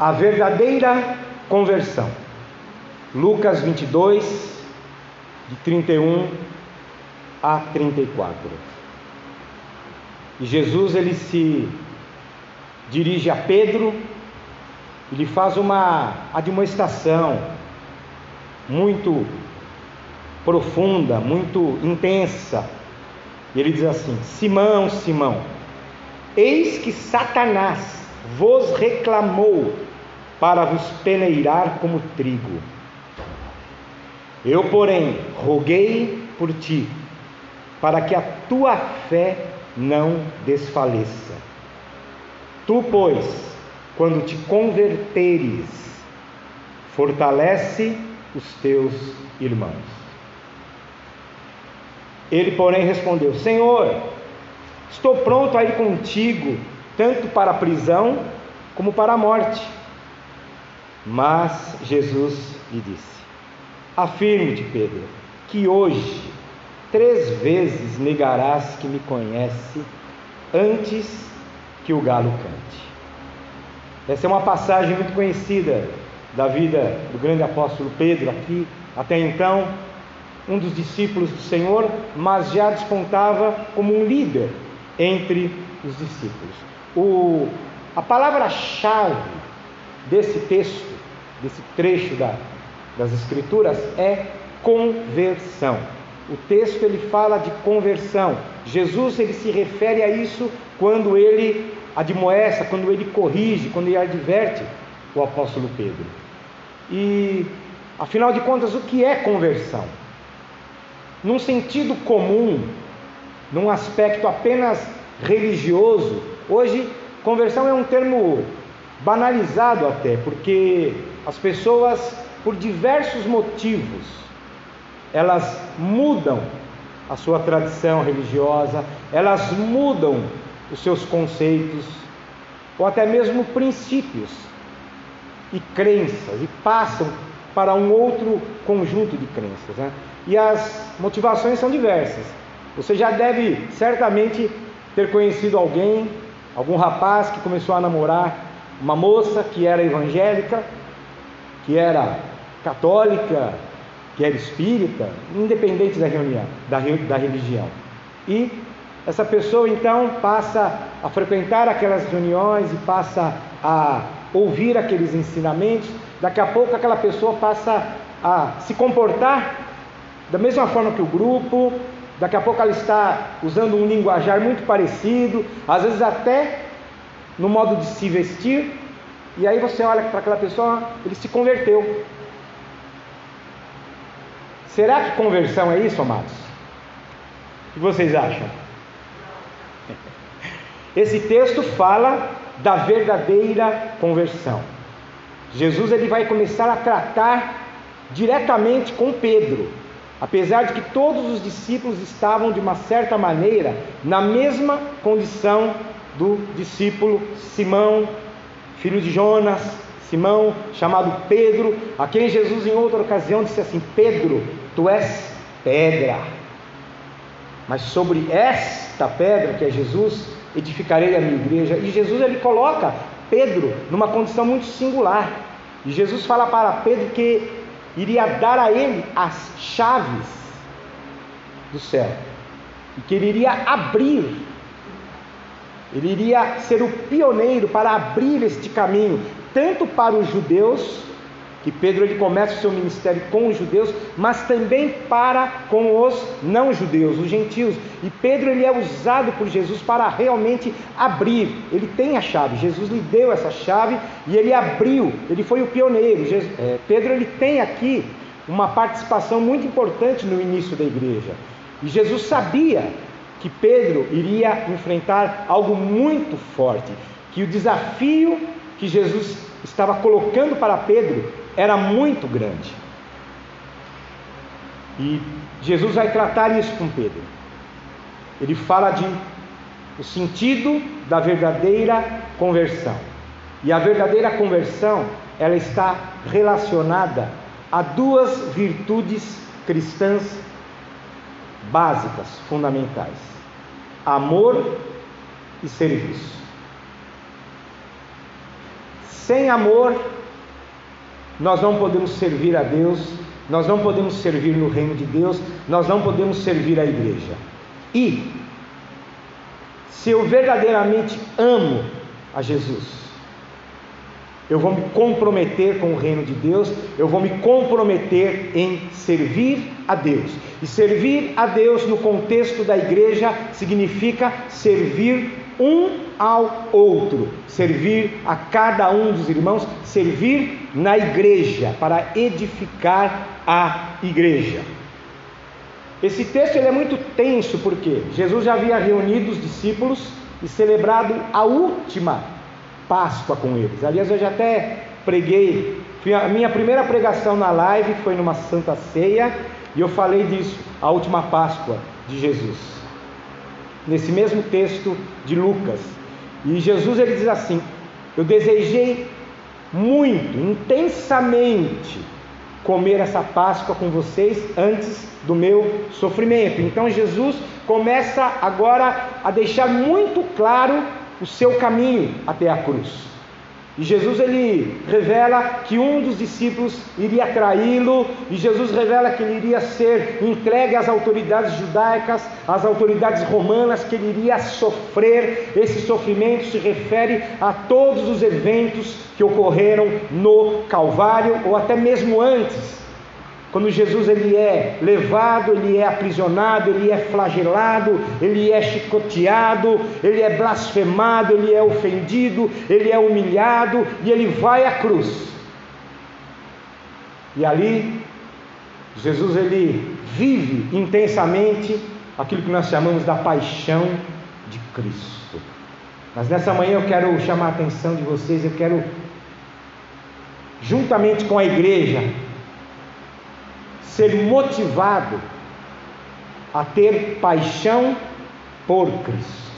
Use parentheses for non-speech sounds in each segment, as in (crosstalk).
a verdadeira conversão. Lucas 22, de 31 a 34. E Jesus ele se dirige a Pedro, ele faz uma admoestação muito profunda, muito intensa. E ele diz assim: Simão, Simão, eis que Satanás vos reclamou para vos peneirar como trigo. Eu, porém, roguei por ti, para que a tua fé não desfaleça. Tu, pois, quando te converteres, fortalece os teus irmãos. Ele, porém, respondeu: Senhor, estou pronto a ir contigo, tanto para a prisão como para a morte. Mas Jesus lhe disse: Afirme-te, Pedro, que hoje três vezes negarás que me conhece antes que o galo cante. Essa é uma passagem muito conhecida da vida do grande apóstolo Pedro aqui, até então, um dos discípulos do Senhor, mas já despontava como um líder entre os discípulos. O, a palavra-chave desse texto, desse trecho da, das Escrituras é conversão. O texto ele fala de conversão. Jesus ele se refere a isso quando ele admoesta, quando ele corrige, quando ele adverte o apóstolo Pedro. E afinal de contas, o que é conversão? Num sentido comum, num aspecto apenas religioso, hoje conversão é um termo banalizado até, porque as pessoas, por diversos motivos, elas mudam a sua tradição religiosa, elas mudam os seus conceitos, ou até mesmo princípios e crenças, e passam para um outro conjunto de crenças. Né? E as motivações são diversas. Você já deve certamente ter conhecido alguém, algum rapaz que começou a namorar uma moça que era evangélica, que era católica, que era espírita, independente da, reunião, da, da religião. E essa pessoa então passa a frequentar aquelas reuniões e passa a ouvir aqueles ensinamentos. Daqui a pouco aquela pessoa passa a se comportar da mesma forma que o grupo. Daqui a pouco ela está usando um linguajar muito parecido, às vezes até no modo de se vestir. E aí você olha para aquela pessoa, ele se converteu. Será que conversão é isso, amados? O que vocês acham? (laughs) Esse texto fala da verdadeira conversão. Jesus ele vai começar a tratar diretamente com Pedro, apesar de que todos os discípulos estavam de uma certa maneira na mesma condição do discípulo Simão, filho de Jonas, Simão, chamado Pedro, a quem Jesus em outra ocasião disse assim: Pedro, tu és pedra, mas sobre esta pedra que é Jesus, edificarei a minha igreja. E Jesus ele coloca Pedro numa condição muito singular. E Jesus fala para Pedro que iria dar a ele as chaves do céu, e que ele iria abrir ele iria ser o pioneiro para abrir este caminho, tanto para os judeus, que Pedro ele começa o seu ministério com os judeus, mas também para com os não judeus, os gentios. E Pedro ele é usado por Jesus para realmente abrir. Ele tem a chave. Jesus lhe deu essa chave e ele abriu. Ele foi o pioneiro. Jesus, é, Pedro ele tem aqui uma participação muito importante no início da igreja. E Jesus sabia que Pedro iria enfrentar algo muito forte, que o desafio que Jesus estava colocando para Pedro era muito grande. E Jesus vai tratar isso com Pedro. Ele fala de o sentido da verdadeira conversão. E a verdadeira conversão, ela está relacionada a duas virtudes cristãs básicas, fundamentais: amor e serviço. sem amor, nós não podemos servir a Deus, nós não podemos servir no reino de Deus, nós não podemos servir a igreja. E, se eu verdadeiramente amo a Jesus, eu vou me comprometer com o reino de Deus, eu vou me comprometer em servir a Deus. E servir a Deus no contexto da igreja significa servir um ao outro, servir a cada um dos irmãos, servir na igreja, para edificar a igreja. Esse texto ele é muito tenso porque Jesus já havia reunido os discípulos e celebrado a última Páscoa com eles. Aliás, eu já até preguei, a minha primeira pregação na live foi numa Santa Ceia e eu falei disso, a última Páscoa de Jesus. Nesse mesmo texto de Lucas. E Jesus ele diz assim: Eu desejei muito, intensamente comer essa Páscoa com vocês antes do meu sofrimento. Então Jesus começa agora a deixar muito claro o seu caminho até a cruz. E Jesus ele revela que um dos discípulos iria traí-lo, e Jesus revela que ele iria ser entregue às autoridades judaicas, às autoridades romanas, que ele iria sofrer. Esse sofrimento se refere a todos os eventos que ocorreram no Calvário ou até mesmo antes quando Jesus ele é levado, ele é aprisionado, ele é flagelado, ele é chicoteado, ele é blasfemado, ele é ofendido, ele é humilhado e ele vai à cruz. E ali Jesus ele vive intensamente aquilo que nós chamamos da paixão de Cristo. Mas nessa manhã eu quero chamar a atenção de vocês, eu quero juntamente com a igreja ser motivado a ter paixão por Cristo.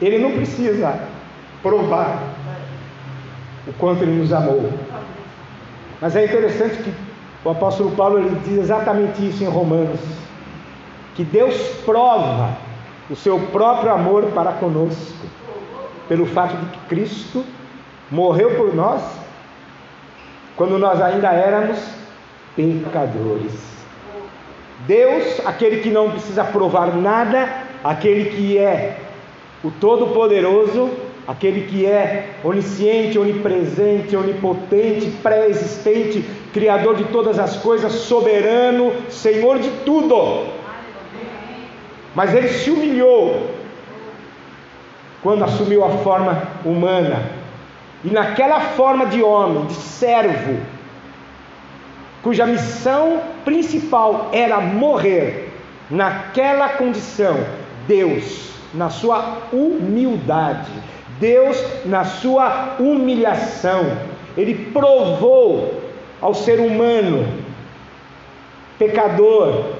Ele não precisa provar o quanto ele nos amou. Mas é interessante que o apóstolo Paulo ele diz exatamente isso em Romanos, que Deus prova o seu próprio amor para conosco, pelo fato de que Cristo morreu por nós quando nós ainda éramos pecadores. Deus, aquele que não precisa provar nada, aquele que é o Todo-Poderoso, aquele que é onisciente, onipresente, onipotente, pré-existente, Criador de todas as coisas, soberano, Senhor de tudo. Mas ele se humilhou quando assumiu a forma humana e naquela forma de homem, de servo, cuja missão principal era morrer, naquela condição, Deus, na sua humildade, Deus, na sua humilhação, ele provou ao ser humano pecador,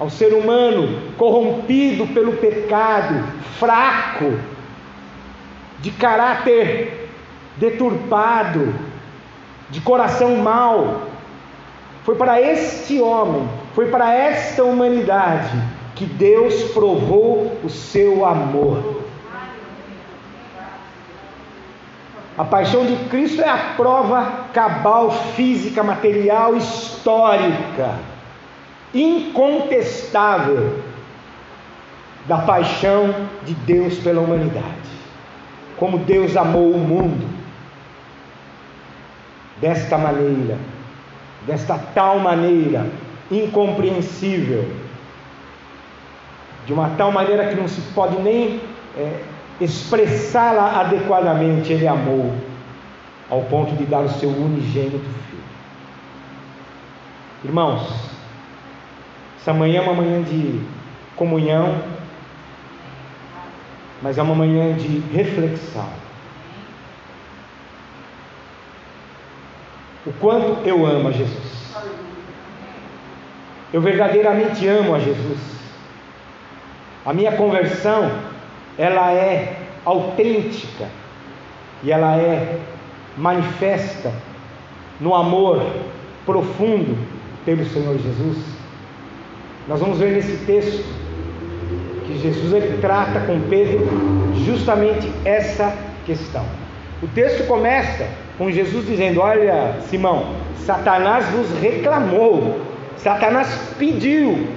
ao ser humano corrompido pelo pecado, fraco, de caráter deturpado, de coração mau. Foi para este homem, foi para esta humanidade que Deus provou o seu amor. A paixão de Cristo é a prova cabal, física, material, histórica, incontestável da paixão de Deus pela humanidade. Como Deus amou o mundo desta maneira, desta tal maneira incompreensível, de uma tal maneira que não se pode nem é, expressá-la adequadamente, Ele amou, ao ponto de dar o seu unigênito Filho. Irmãos, essa manhã é uma manhã de comunhão, mas é uma manhã de reflexão. O quanto eu amo a Jesus. Eu verdadeiramente amo a Jesus. A minha conversão, ela é autêntica e ela é manifesta no amor profundo pelo Senhor Jesus. Nós vamos ver nesse texto que Jesus ele trata com Pedro justamente essa questão. O texto começa com Jesus dizendo: Olha, Simão, Satanás vos reclamou, Satanás pediu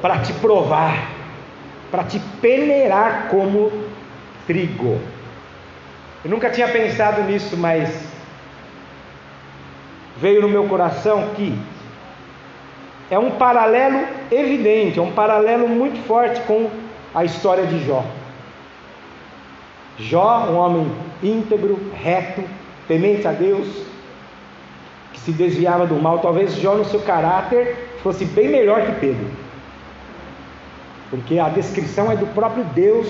para te provar, para te peneirar como trigo. Eu nunca tinha pensado nisso, mas veio no meu coração que é um paralelo evidente, é um paralelo muito forte com a história de Jó. Jó, um homem íntegro, reto, temente a Deus, que se desviava do mal. Talvez Jó, no seu caráter, fosse bem melhor que Pedro, porque a descrição é do próprio Deus,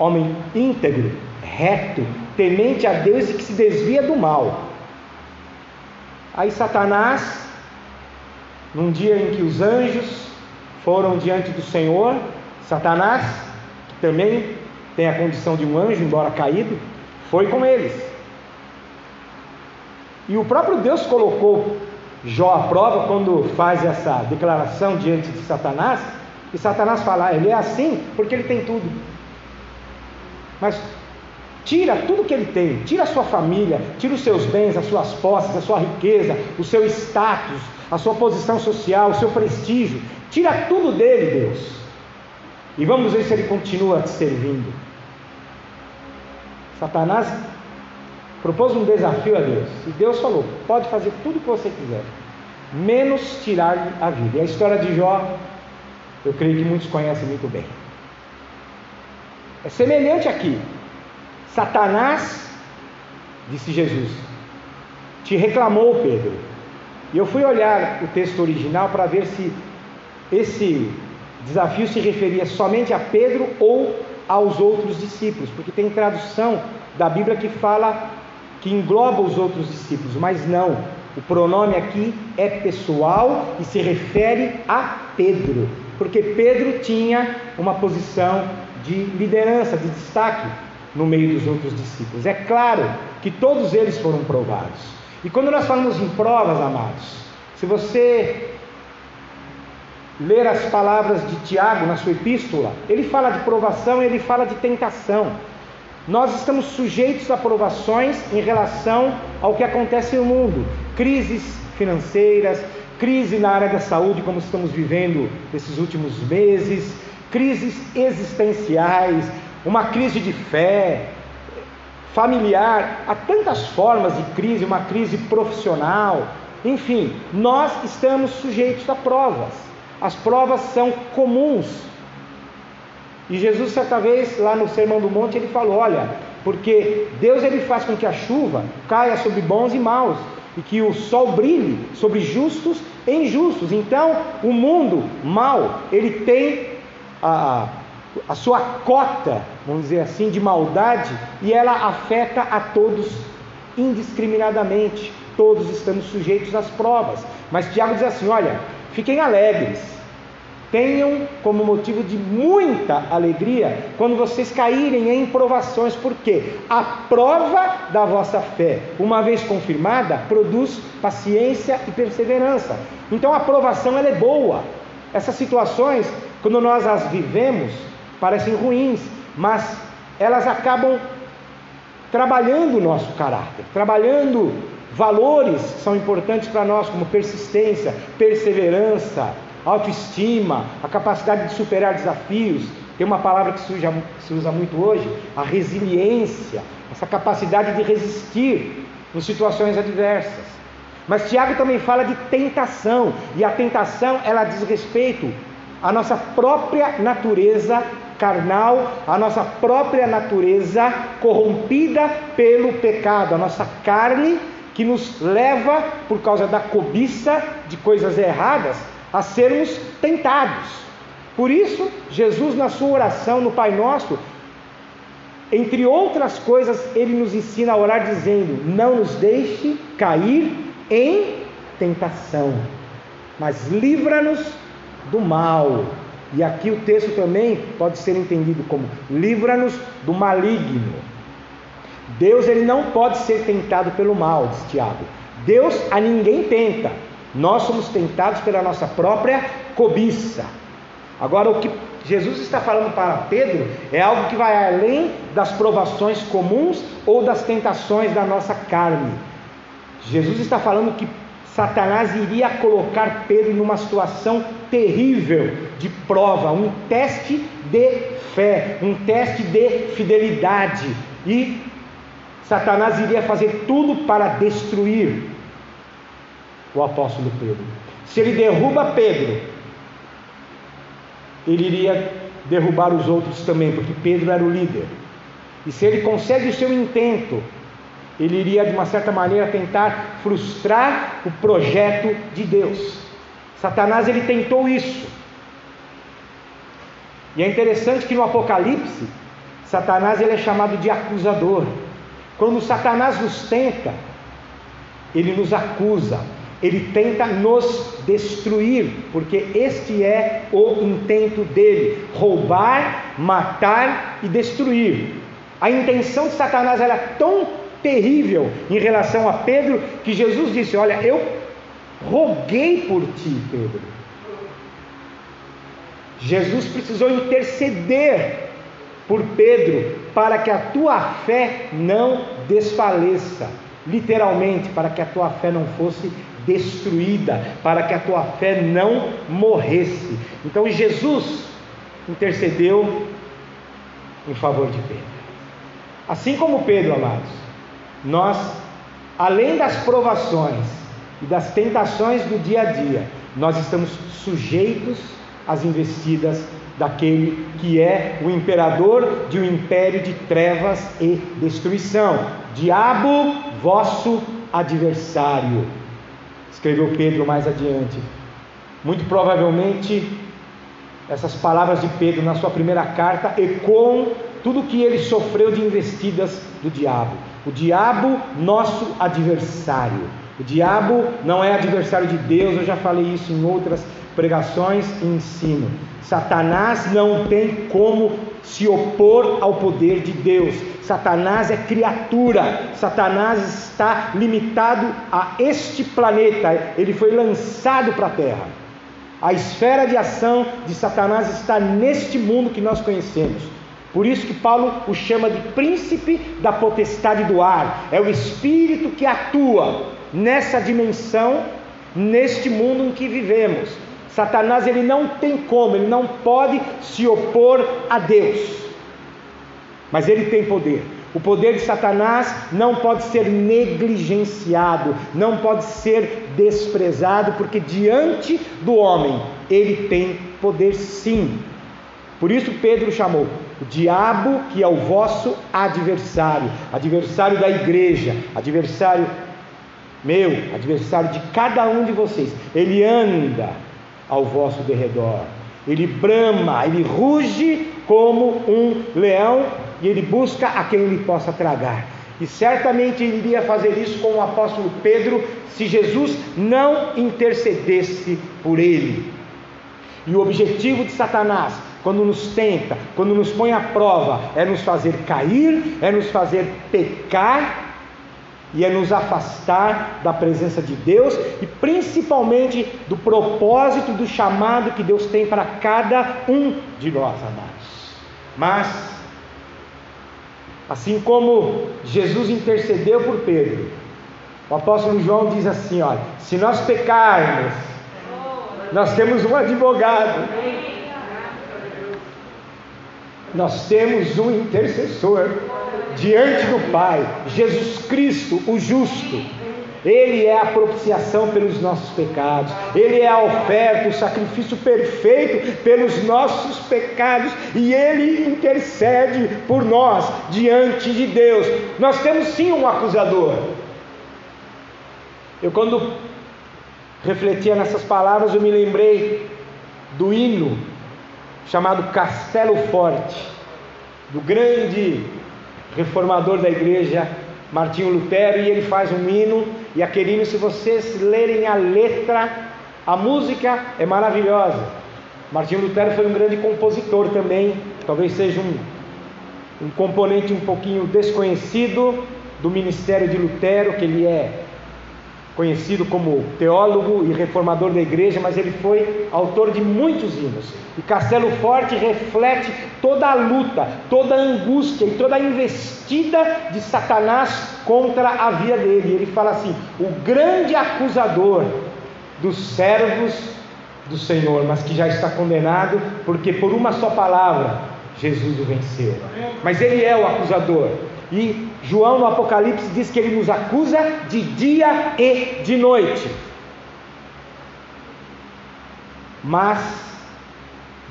homem íntegro, reto, temente a Deus e que se desvia do mal. Aí Satanás, num dia em que os anjos foram diante do Senhor, Satanás, que também tem a condição de um anjo, embora caído, foi com eles. E o próprio Deus colocou Jó à prova quando faz essa declaração diante de Satanás, e Satanás fala, ah, ele é assim porque ele tem tudo. Mas tira tudo que ele tem, tira a sua família, tira os seus bens, as suas posses, a sua riqueza, o seu status, a sua posição social, o seu prestígio, tira tudo dele, Deus. E vamos ver se ele continua te servindo. Satanás propôs um desafio a Deus. E Deus falou: pode fazer tudo o que você quiser, menos tirar-lhe a vida. E a história de Jó, eu creio que muitos conhecem muito bem. É semelhante aqui. Satanás, disse Jesus, te reclamou, Pedro. E eu fui olhar o texto original para ver se esse desafio se referia somente a Pedro ou aos outros discípulos, porque tem tradução da Bíblia que fala que engloba os outros discípulos, mas não. O pronome aqui é pessoal e se refere a Pedro, porque Pedro tinha uma posição de liderança, de destaque no meio dos outros discípulos. É claro que todos eles foram provados. E quando nós falamos em provas, amados, se você ler as palavras de Tiago na sua epístola, ele fala de provação e ele fala de tentação. Nós estamos sujeitos a provações em relação ao que acontece no mundo, crises financeiras, crise na área da saúde, como estamos vivendo nesses últimos meses, crises existenciais, uma crise de fé, familiar, há tantas formas de crise, uma crise profissional, enfim, nós estamos sujeitos a provas. As provas são comuns. E Jesus, certa vez, lá no Sermão do Monte, ele falou: Olha, porque Deus ele faz com que a chuva caia sobre bons e maus, e que o sol brilhe sobre justos e injustos. Então, o mundo mal, ele tem a, a sua cota, vamos dizer assim, de maldade, e ela afeta a todos indiscriminadamente. Todos estamos sujeitos às provas. Mas Tiago diz assim: olha, fiquem alegres, tenham como motivo de muita alegria quando vocês caírem em provações, porque a prova da vossa fé, uma vez confirmada, produz paciência e perseverança. Então a provação ela é boa. Essas situações, quando nós as vivemos, parecem ruins, mas elas acabam trabalhando o nosso caráter, trabalhando valores que são importantes para nós, como persistência, perseverança, autoestima, a capacidade de superar desafios. Tem uma palavra que se usa, muito hoje, a resiliência, essa capacidade de resistir em situações adversas. Mas Tiago também fala de tentação, e a tentação ela diz respeito à nossa própria natureza carnal, à nossa própria natureza corrompida pelo pecado, a nossa carne que nos leva, por causa da cobiça de coisas erradas, a sermos tentados. Por isso, Jesus, na sua oração no Pai Nosso, entre outras coisas, ele nos ensina a orar dizendo: Não nos deixe cair em tentação, mas livra-nos do mal. E aqui o texto também pode ser entendido como: livra-nos do maligno. Deus ele não pode ser tentado pelo mal, diz Tiago. Deus a ninguém tenta. Nós somos tentados pela nossa própria cobiça. Agora, o que Jesus está falando para Pedro é algo que vai além das provações comuns ou das tentações da nossa carne. Jesus está falando que Satanás iria colocar Pedro numa situação terrível de prova, um teste de fé, um teste de fidelidade. E Satanás iria fazer tudo para destruir o apóstolo Pedro. Se ele derruba Pedro, ele iria derrubar os outros também, porque Pedro era o líder. E se ele consegue o seu intento, ele iria de uma certa maneira tentar frustrar o projeto de Deus. Satanás ele tentou isso. E é interessante que no Apocalipse, Satanás ele é chamado de acusador. Quando Satanás nos tenta, ele nos acusa, ele tenta nos destruir, porque este é o intento dele: roubar, matar e destruir. A intenção de Satanás era tão terrível em relação a Pedro que Jesus disse: Olha, eu roguei por ti, Pedro. Jesus precisou interceder por Pedro para que a tua fé não desfaleça, literalmente, para que a tua fé não fosse destruída, para que a tua fé não morresse. Então Jesus intercedeu em favor de Pedro. Assim como Pedro, amados, nós, além das provações e das tentações do dia a dia, nós estamos sujeitos às investidas daquele que é o imperador de um império de trevas e destruição. Diabo, vosso adversário. Escreveu Pedro mais adiante. Muito provavelmente, essas palavras de Pedro na sua primeira carta ecoam tudo que ele sofreu de investidas do diabo. O diabo, nosso adversário. O diabo não é adversário de Deus, eu já falei isso em outras pregações e ensino. Satanás não tem como se opor ao poder de Deus. Satanás é criatura. Satanás está limitado a este planeta. Ele foi lançado para a terra. A esfera de ação de Satanás está neste mundo que nós conhecemos. Por isso que Paulo o chama de príncipe da potestade do ar. É o espírito que atua nessa dimensão, neste mundo em que vivemos. Satanás ele não tem como, ele não pode se opor a Deus. Mas ele tem poder. O poder de Satanás não pode ser negligenciado, não pode ser desprezado, porque diante do homem ele tem poder sim. Por isso Pedro chamou o diabo, que é o vosso adversário, adversário da igreja, adversário meu, adversário de cada um de vocês. Ele anda ao vosso derredor, ele brama, ele ruge como um leão e ele busca a quem ele possa tragar. E certamente ele iria fazer isso com o apóstolo Pedro se Jesus não intercedesse por ele. E o objetivo de Satanás quando nos tenta, quando nos põe à prova, é nos fazer cair, é nos fazer pecar e é nos afastar da presença de Deus e principalmente do propósito do chamado que Deus tem para cada um de nós, amados. Mas, assim como Jesus intercedeu por Pedro, o apóstolo João diz assim: olha, se nós pecarmos, nós temos um advogado nós temos um intercessor diante do Pai, Jesus Cristo, o justo. Ele é a propiciação pelos nossos pecados, Ele é a oferta, o sacrifício perfeito pelos nossos pecados, e Ele intercede por nós diante de Deus. Nós temos sim um acusador. Eu, quando refletia nessas palavras, eu me lembrei do hino chamado Castelo Forte, do grande reformador da igreja, Martinho Lutero, e ele faz um hino, e aquele hino, se vocês lerem a letra, a música é maravilhosa. Martinho Lutero foi um grande compositor também, talvez seja um, um componente um pouquinho desconhecido do ministério de Lutero, que ele é conhecido como teólogo e reformador da igreja, mas ele foi autor de muitos hinos. E Castelo Forte reflete toda a luta, toda a angústia e toda a investida de Satanás contra a vida dele. Ele fala assim: o grande acusador dos servos do Senhor, mas que já está condenado, porque por uma só palavra Jesus o venceu. Mas ele é o acusador. E João no Apocalipse diz que ele nos acusa de dia e de noite. Mas,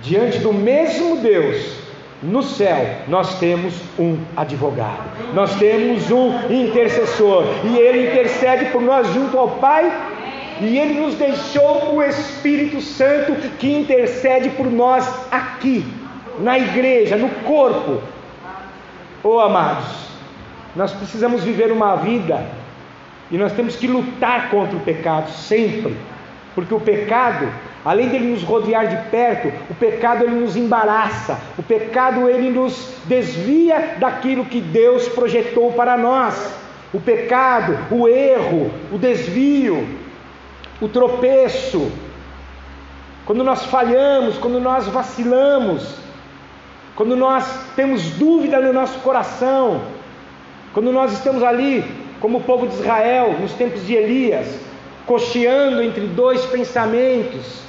diante do mesmo Deus, no céu, nós temos um advogado, nós temos um intercessor, e ele intercede por nós junto ao Pai, e ele nos deixou o Espírito Santo que intercede por nós aqui, na igreja, no corpo. Oh amados, nós precisamos viver uma vida e nós temos que lutar contra o pecado sempre, porque o pecado, além dele nos rodear de perto, o pecado ele nos embaraça, o pecado ele nos desvia daquilo que Deus projetou para nós. O pecado, o erro, o desvio, o tropeço, quando nós falhamos, quando nós vacilamos, quando nós temos dúvida no nosso coração, quando nós estamos ali, como o povo de Israel, nos tempos de Elias, cocheando entre dois pensamentos,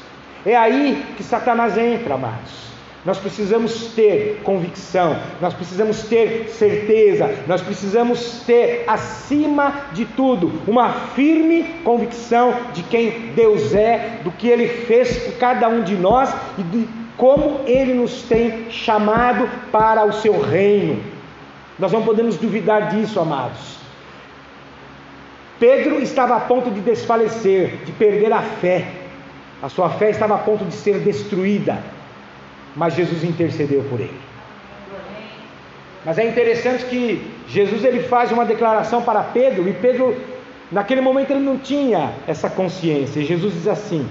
é aí que Satanás entra, amados. Nós precisamos ter convicção, nós precisamos ter certeza, nós precisamos ter, acima de tudo, uma firme convicção de quem Deus é, do que Ele fez por cada um de nós e de como Ele nos tem chamado para o seu reino. Nós não podemos duvidar disso, amados. Pedro estava a ponto de desfalecer, de perder a fé. A sua fé estava a ponto de ser destruída. Mas Jesus intercedeu por ele. Mas é interessante que Jesus ele faz uma declaração para Pedro e Pedro naquele momento ele não tinha essa consciência. E Jesus diz assim: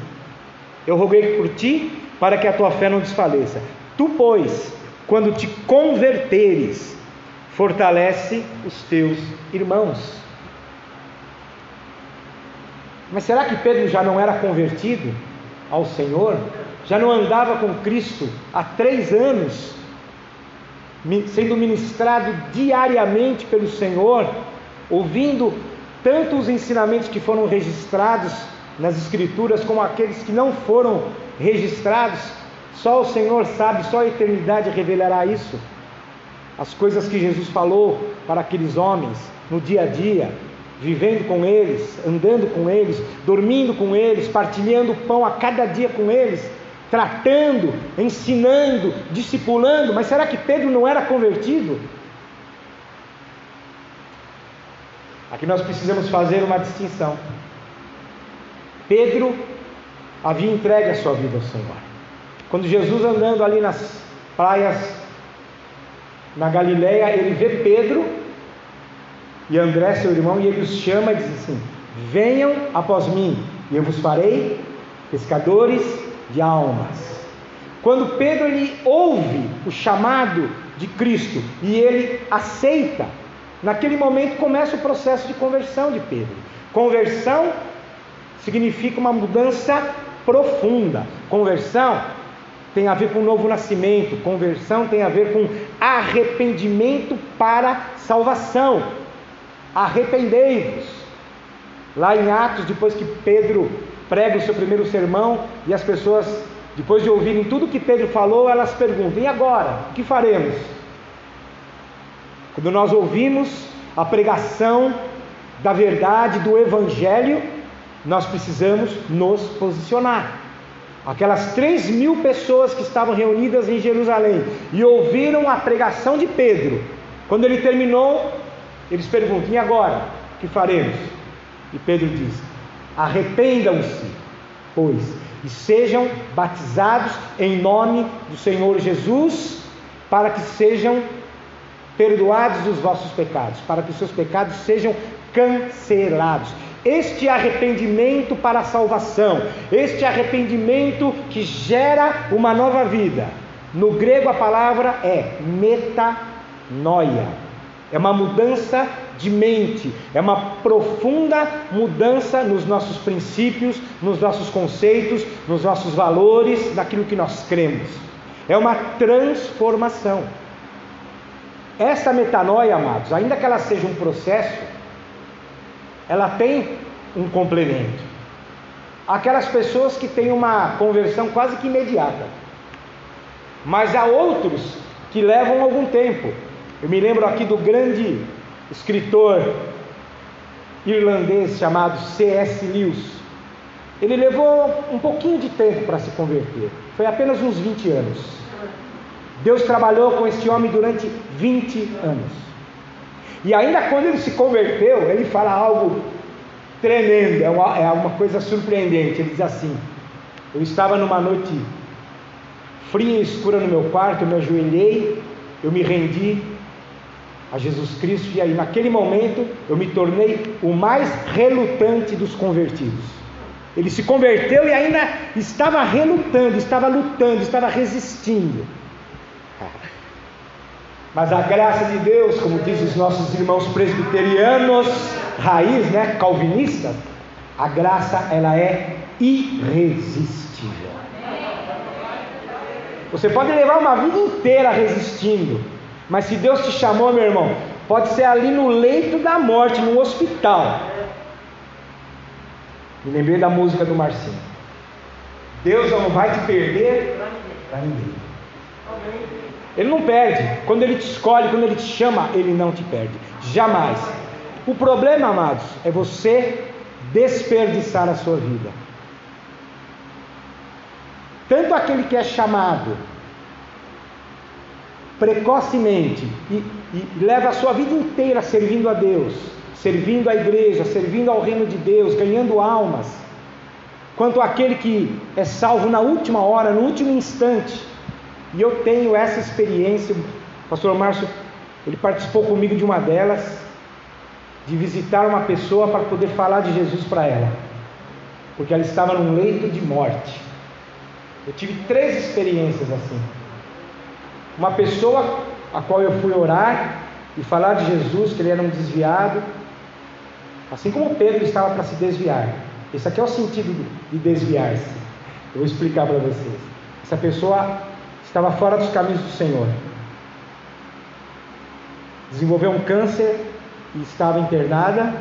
Eu roguei por ti para que a tua fé não desfaleça. Tu, pois, quando te converteres, fortalece os teus irmãos. Mas será que Pedro já não era convertido ao Senhor? Já não andava com Cristo há três anos, sendo ministrado diariamente pelo Senhor, ouvindo tanto os ensinamentos que foram registrados nas Escrituras, como aqueles que não foram registrados? Só o Senhor sabe, só a eternidade revelará isso as coisas que Jesus falou para aqueles homens no dia a dia, vivendo com eles, andando com eles, dormindo com eles, partilhando pão a cada dia com eles, tratando, ensinando, discipulando. Mas será que Pedro não era convertido? Aqui nós precisamos fazer uma distinção. Pedro havia entregue a sua vida ao Senhor. Quando Jesus andando ali nas praias na Galileia, ele vê Pedro e André, seu irmão, e ele os chama e diz assim: Venham após mim, e eu vos farei pescadores de almas. Quando Pedro ele ouve o chamado de Cristo e ele aceita, naquele momento começa o processo de conversão de Pedro. Conversão significa uma mudança profunda. Conversão tem a ver com novo nascimento, conversão tem a ver com arrependimento para salvação. Arrependei-vos. Lá em Atos, depois que Pedro prega o seu primeiro sermão e as pessoas, depois de ouvirem tudo que Pedro falou, elas perguntam: e agora? O que faremos? Quando nós ouvimos a pregação da verdade, do Evangelho, nós precisamos nos posicionar. Aquelas três mil pessoas que estavam reunidas em Jerusalém e ouviram a pregação de Pedro. Quando ele terminou, eles perguntam: e agora? O que faremos? E Pedro diz: arrependam-se, pois, e sejam batizados em nome do Senhor Jesus, para que sejam perdoados os vossos pecados, para que os seus pecados sejam cancelados. Este arrependimento para a salvação, este arrependimento que gera uma nova vida. No grego a palavra é metanoia. é uma mudança de mente, é uma profunda mudança nos nossos princípios, nos nossos conceitos, nos nossos valores, naquilo que nós cremos. É uma transformação. Esta metanoia, amados, ainda que ela seja um processo, ela tem um complemento. Aquelas pessoas que têm uma conversão quase que imediata, mas há outros que levam algum tempo. Eu me lembro aqui do grande escritor irlandês chamado C.S. Lewis. Ele levou um pouquinho de tempo para se converter, foi apenas uns 20 anos. Deus trabalhou com esse homem durante 20 anos. E ainda quando ele se converteu, ele fala algo tremendo, é uma, é uma coisa surpreendente. Ele diz assim: Eu estava numa noite fria e escura no meu quarto, eu me ajoelhei, eu me rendi a Jesus Cristo, e aí naquele momento eu me tornei o mais relutante dos convertidos. Ele se converteu e ainda estava relutando, estava lutando, estava resistindo. Mas a graça de Deus, como diz os nossos irmãos presbiterianos, raiz, né, calvinistas, a graça ela é irresistível. Você pode levar uma vida inteira resistindo, mas se Deus te chamou, meu irmão, pode ser ali no leito da morte, no hospital. Me lembrei da música do Marcinho. Deus não vai te perder para ninguém. Ele não perde. Quando ele te escolhe, quando ele te chama, ele não te perde. Jamais. O problema, amados, é você desperdiçar a sua vida. Tanto aquele que é chamado precocemente e, e, leva a sua vida inteira servindo a Deus, servindo a igreja, servindo ao reino de Deus, ganhando almas, quanto aquele que é salvo na última hora, no último instante. E eu tenho essa experiência, o pastor Márcio, ele participou comigo de uma delas, de visitar uma pessoa para poder falar de Jesus para ela, porque ela estava num leito de morte. Eu tive três experiências assim uma pessoa a qual eu fui orar e falar de Jesus, que ele era um desviado, assim como Pedro estava para se desviar. Esse aqui é o sentido de desviar-se. Eu vou explicar para vocês. Essa pessoa estava fora dos caminhos do Senhor. Desenvolveu um câncer e estava internada.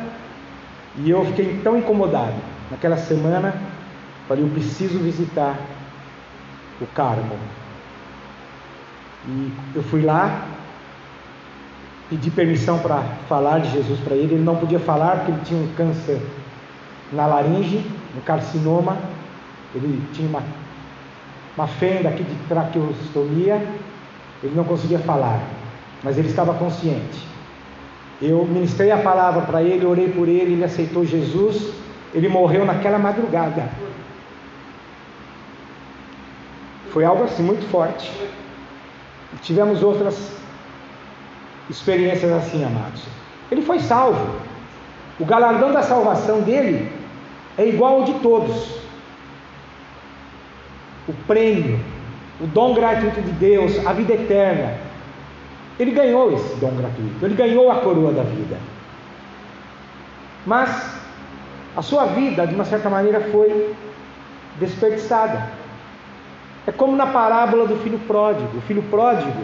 E eu fiquei tão incomodado. Naquela semana, falei: eu preciso visitar o Carmo. E eu fui lá, pedi permissão para falar de Jesus para ele. Ele não podia falar porque ele tinha um câncer na laringe, um carcinoma. Ele tinha uma, uma fenda aqui de traqueostomia. Ele não conseguia falar, mas ele estava consciente. Eu ministrei a palavra para ele, orei por ele, ele aceitou Jesus. Ele morreu naquela madrugada. Foi algo assim muito forte. Tivemos outras experiências assim, amados. Ele foi salvo. O galardão da salvação dele é igual ao de todos. O prêmio, o dom gratuito de Deus, a vida eterna. Ele ganhou esse dom gratuito, ele ganhou a coroa da vida. Mas a sua vida, de uma certa maneira, foi desperdiçada. É como na parábola do filho pródigo. O filho pródigo,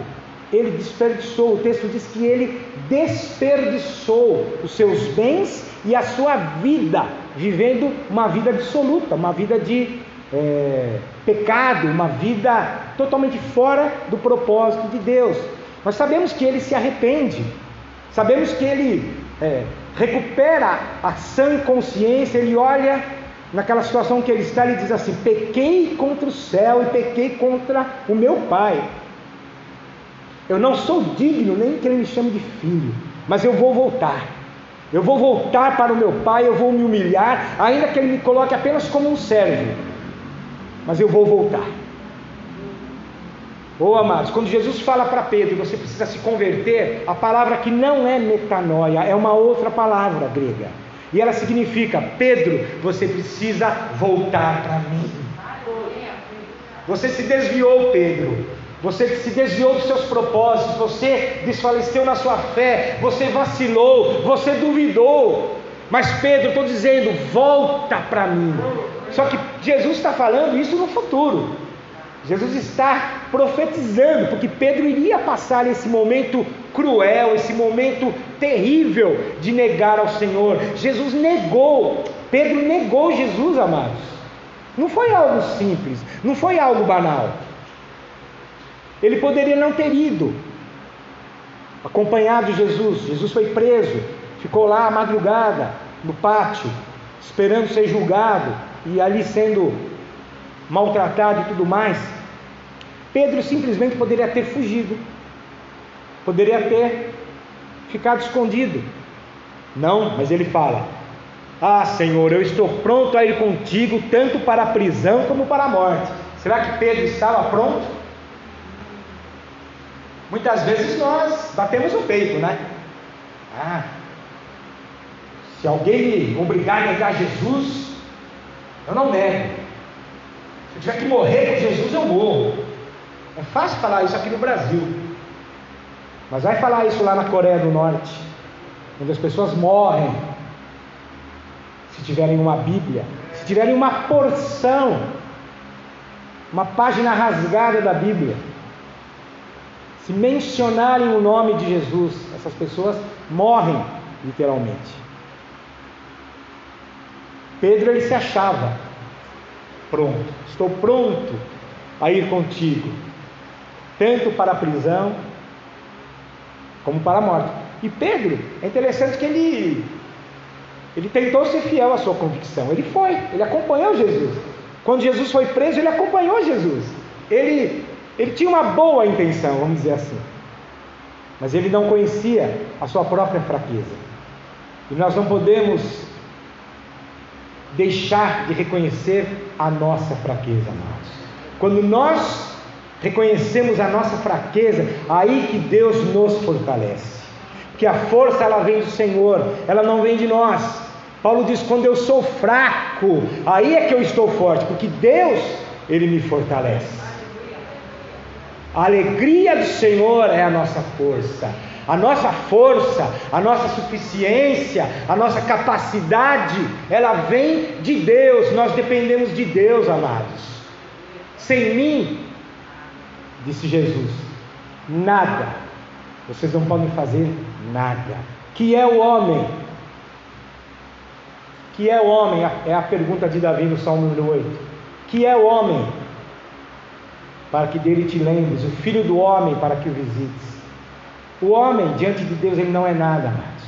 ele desperdiçou, o texto diz que ele desperdiçou os seus bens e a sua vida, vivendo uma vida absoluta, uma vida de é, pecado, uma vida totalmente fora do propósito de Deus. Nós sabemos que ele se arrepende, sabemos que ele é, recupera a sã consciência, ele olha naquela situação que ele está, ele diz assim: pequei contra o céu e pequei contra o meu pai. Eu não sou digno nem que ele me chame de filho, mas eu vou voltar. Eu vou voltar para o meu pai, eu vou me humilhar, ainda que ele me coloque apenas como um servo, mas eu vou voltar. Oh, amados, quando Jesus fala para Pedro, você precisa se converter, a palavra que não é metanoia, é uma outra palavra grega. E ela significa: Pedro, você precisa voltar para mim. Você se desviou, Pedro. você se desviou dos seus propósitos, você desfaleceu na sua fé, você vacilou, você duvidou. Mas Pedro, estou dizendo, volta para mim. Só que Jesus está falando isso no futuro. Jesus está profetizando, porque Pedro iria passar esse momento cruel, esse momento terrível de negar ao Senhor. Jesus negou, Pedro negou Jesus, amados. Não foi algo simples, não foi algo banal. Ele poderia não ter ido, acompanhado Jesus. Jesus foi preso, ficou lá à madrugada, no pátio, esperando ser julgado e ali sendo maltratado e tudo mais. Pedro simplesmente poderia ter fugido, poderia ter ficado escondido. Não, mas ele fala: Ah, Senhor, eu estou pronto a ir contigo, tanto para a prisão como para a morte. Será que Pedro estava pronto? Muitas vezes nós batemos o peito, né? Ah, se alguém me obrigar a negar Jesus, eu não nego. Se eu tiver que morrer com Jesus, eu morro. É fácil falar isso aqui no Brasil. Mas vai falar isso lá na Coreia do Norte, onde as pessoas morrem se tiverem uma Bíblia, se tiverem uma porção, uma página rasgada da Bíblia se mencionarem o nome de Jesus, essas pessoas morrem, literalmente. Pedro ele se achava pronto, estou pronto a ir contigo, tanto para a prisão como para a morte. E Pedro, é interessante que ele ele tentou ser fiel à sua convicção. Ele foi, ele acompanhou Jesus. Quando Jesus foi preso, ele acompanhou Jesus. Ele ele tinha uma boa intenção, vamos dizer assim, mas ele não conhecia a sua própria fraqueza. E nós não podemos deixar de reconhecer a nossa fraqueza, amados. Quando nós reconhecemos a nossa fraqueza, aí que Deus nos fortalece. Porque a força ela vem do Senhor, ela não vem de nós. Paulo diz: quando eu sou fraco, aí é que eu estou forte, porque Deus, Ele me fortalece. A alegria do Senhor é a nossa força. A nossa força, a nossa suficiência, a nossa capacidade, ela vem de Deus. Nós dependemos de Deus, amados. Sem mim, disse Jesus, nada. Vocês não podem fazer nada. Que é o homem? Que é o homem? É a pergunta de Davi no Salmo número 8. Que é o homem? para que dele te lembres, o filho do homem para que o visites. O homem, diante de Deus, ele não é nada, amados.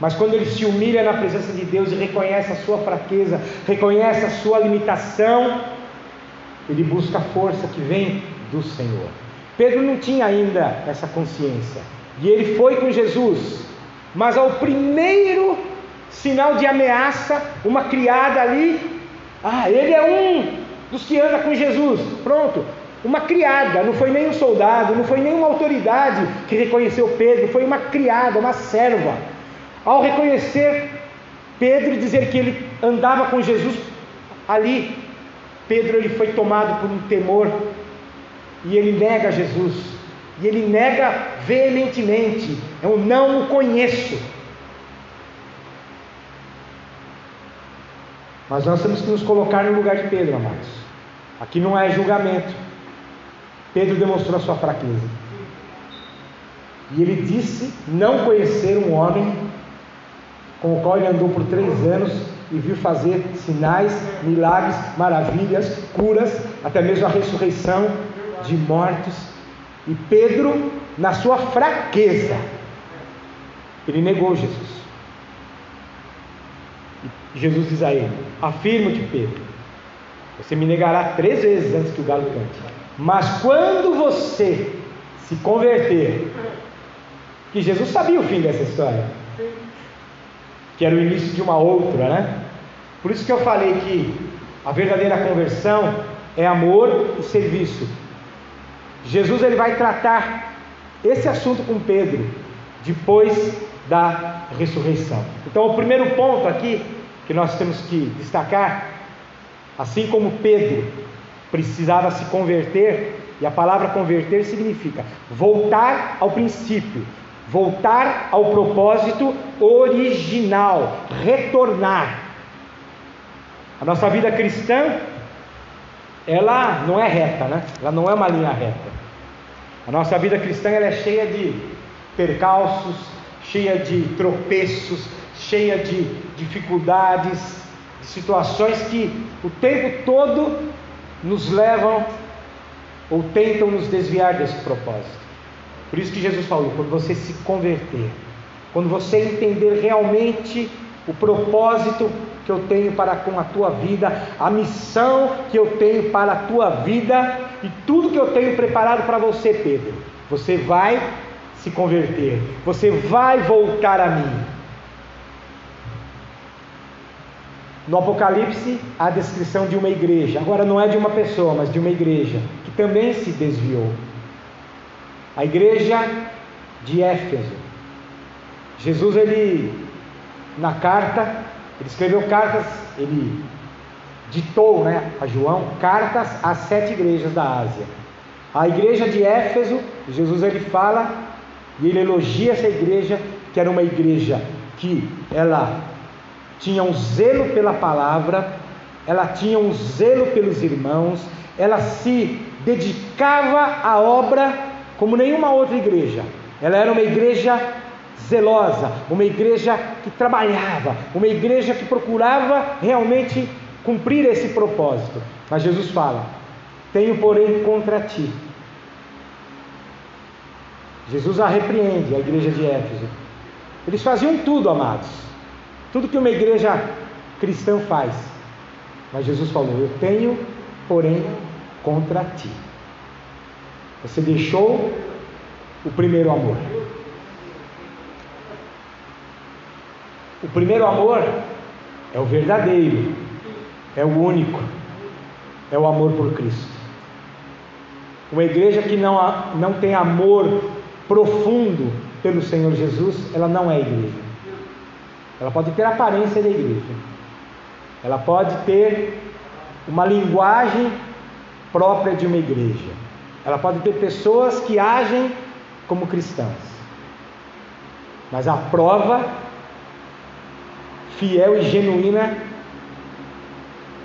Mas quando ele se humilha na presença de Deus e reconhece a sua fraqueza, reconhece a sua limitação, ele busca a força que vem do Senhor. Pedro não tinha ainda essa consciência. E ele foi com Jesus. Mas ao primeiro sinal de ameaça, uma criada ali, ah, ele é um dos que anda com Jesus. Pronto, uma criada, não foi nem um soldado, não foi nem uma autoridade que reconheceu Pedro, foi uma criada, uma serva. Ao reconhecer Pedro e dizer que ele andava com Jesus ali, Pedro ele foi tomado por um temor e ele nega Jesus. E ele nega veementemente: eu não o conheço. Mas nós temos que nos colocar no lugar de Pedro, amados. Aqui não é julgamento. Pedro demonstrou a sua fraqueza. E ele disse não conhecer um homem com o qual ele andou por três anos e viu fazer sinais, milagres, maravilhas, curas, até mesmo a ressurreição de mortos. E Pedro, na sua fraqueza, ele negou Jesus. E Jesus diz a ele: Afirmo-te, Pedro, você me negará três vezes antes que o galo cante. Mas quando você se converter, que Jesus sabia o fim dessa história, que era o início de uma outra, né? Por isso que eu falei que a verdadeira conversão é amor e serviço. Jesus ele vai tratar esse assunto com Pedro depois da ressurreição. Então, o primeiro ponto aqui que nós temos que destacar, assim como Pedro precisava se converter, E a palavra converter significa voltar ao princípio, voltar ao propósito original, retornar. A nossa vida cristã, ela não é reta, né? Ela não é uma linha reta. A nossa vida cristã ela é cheia de percalços, cheia de tropeços, cheia de dificuldades, de situações que o tempo todo nos levam ou tentam nos desviar desse propósito. Por isso que Jesus falou: quando você se converter, quando você entender realmente o propósito que eu tenho para com a tua vida, a missão que eu tenho para a tua vida e tudo que eu tenho preparado para você, Pedro, você vai se converter, você vai voltar a mim. No Apocalipse, há a descrição de uma igreja, agora não é de uma pessoa, mas de uma igreja, que também se desviou. A igreja de Éfeso. Jesus, ele, na carta, ele escreveu cartas, ele ditou né, a João cartas às sete igrejas da Ásia. A igreja de Éfeso, Jesus ele fala e ele elogia essa igreja, que era uma igreja que ela tinha um zelo pela palavra, ela tinha um zelo pelos irmãos, ela se dedicava à obra como nenhuma outra igreja. Ela era uma igreja zelosa, uma igreja que trabalhava, uma igreja que procurava realmente cumprir esse propósito. Mas Jesus fala: Tenho, porém, contra ti. Jesus a repreende, a igreja de Éfeso. Eles faziam tudo, amados. Tudo que uma igreja cristã faz. Mas Jesus falou: Eu tenho, porém, contra ti. Você deixou o primeiro amor. O primeiro amor é o verdadeiro, é o único, é o amor por Cristo. Uma igreja que não, não tem amor profundo pelo Senhor Jesus, ela não é igreja. Ela pode ter aparência de igreja, ela pode ter uma linguagem própria de uma igreja, ela pode ter pessoas que agem como cristãs, mas a prova fiel e genuína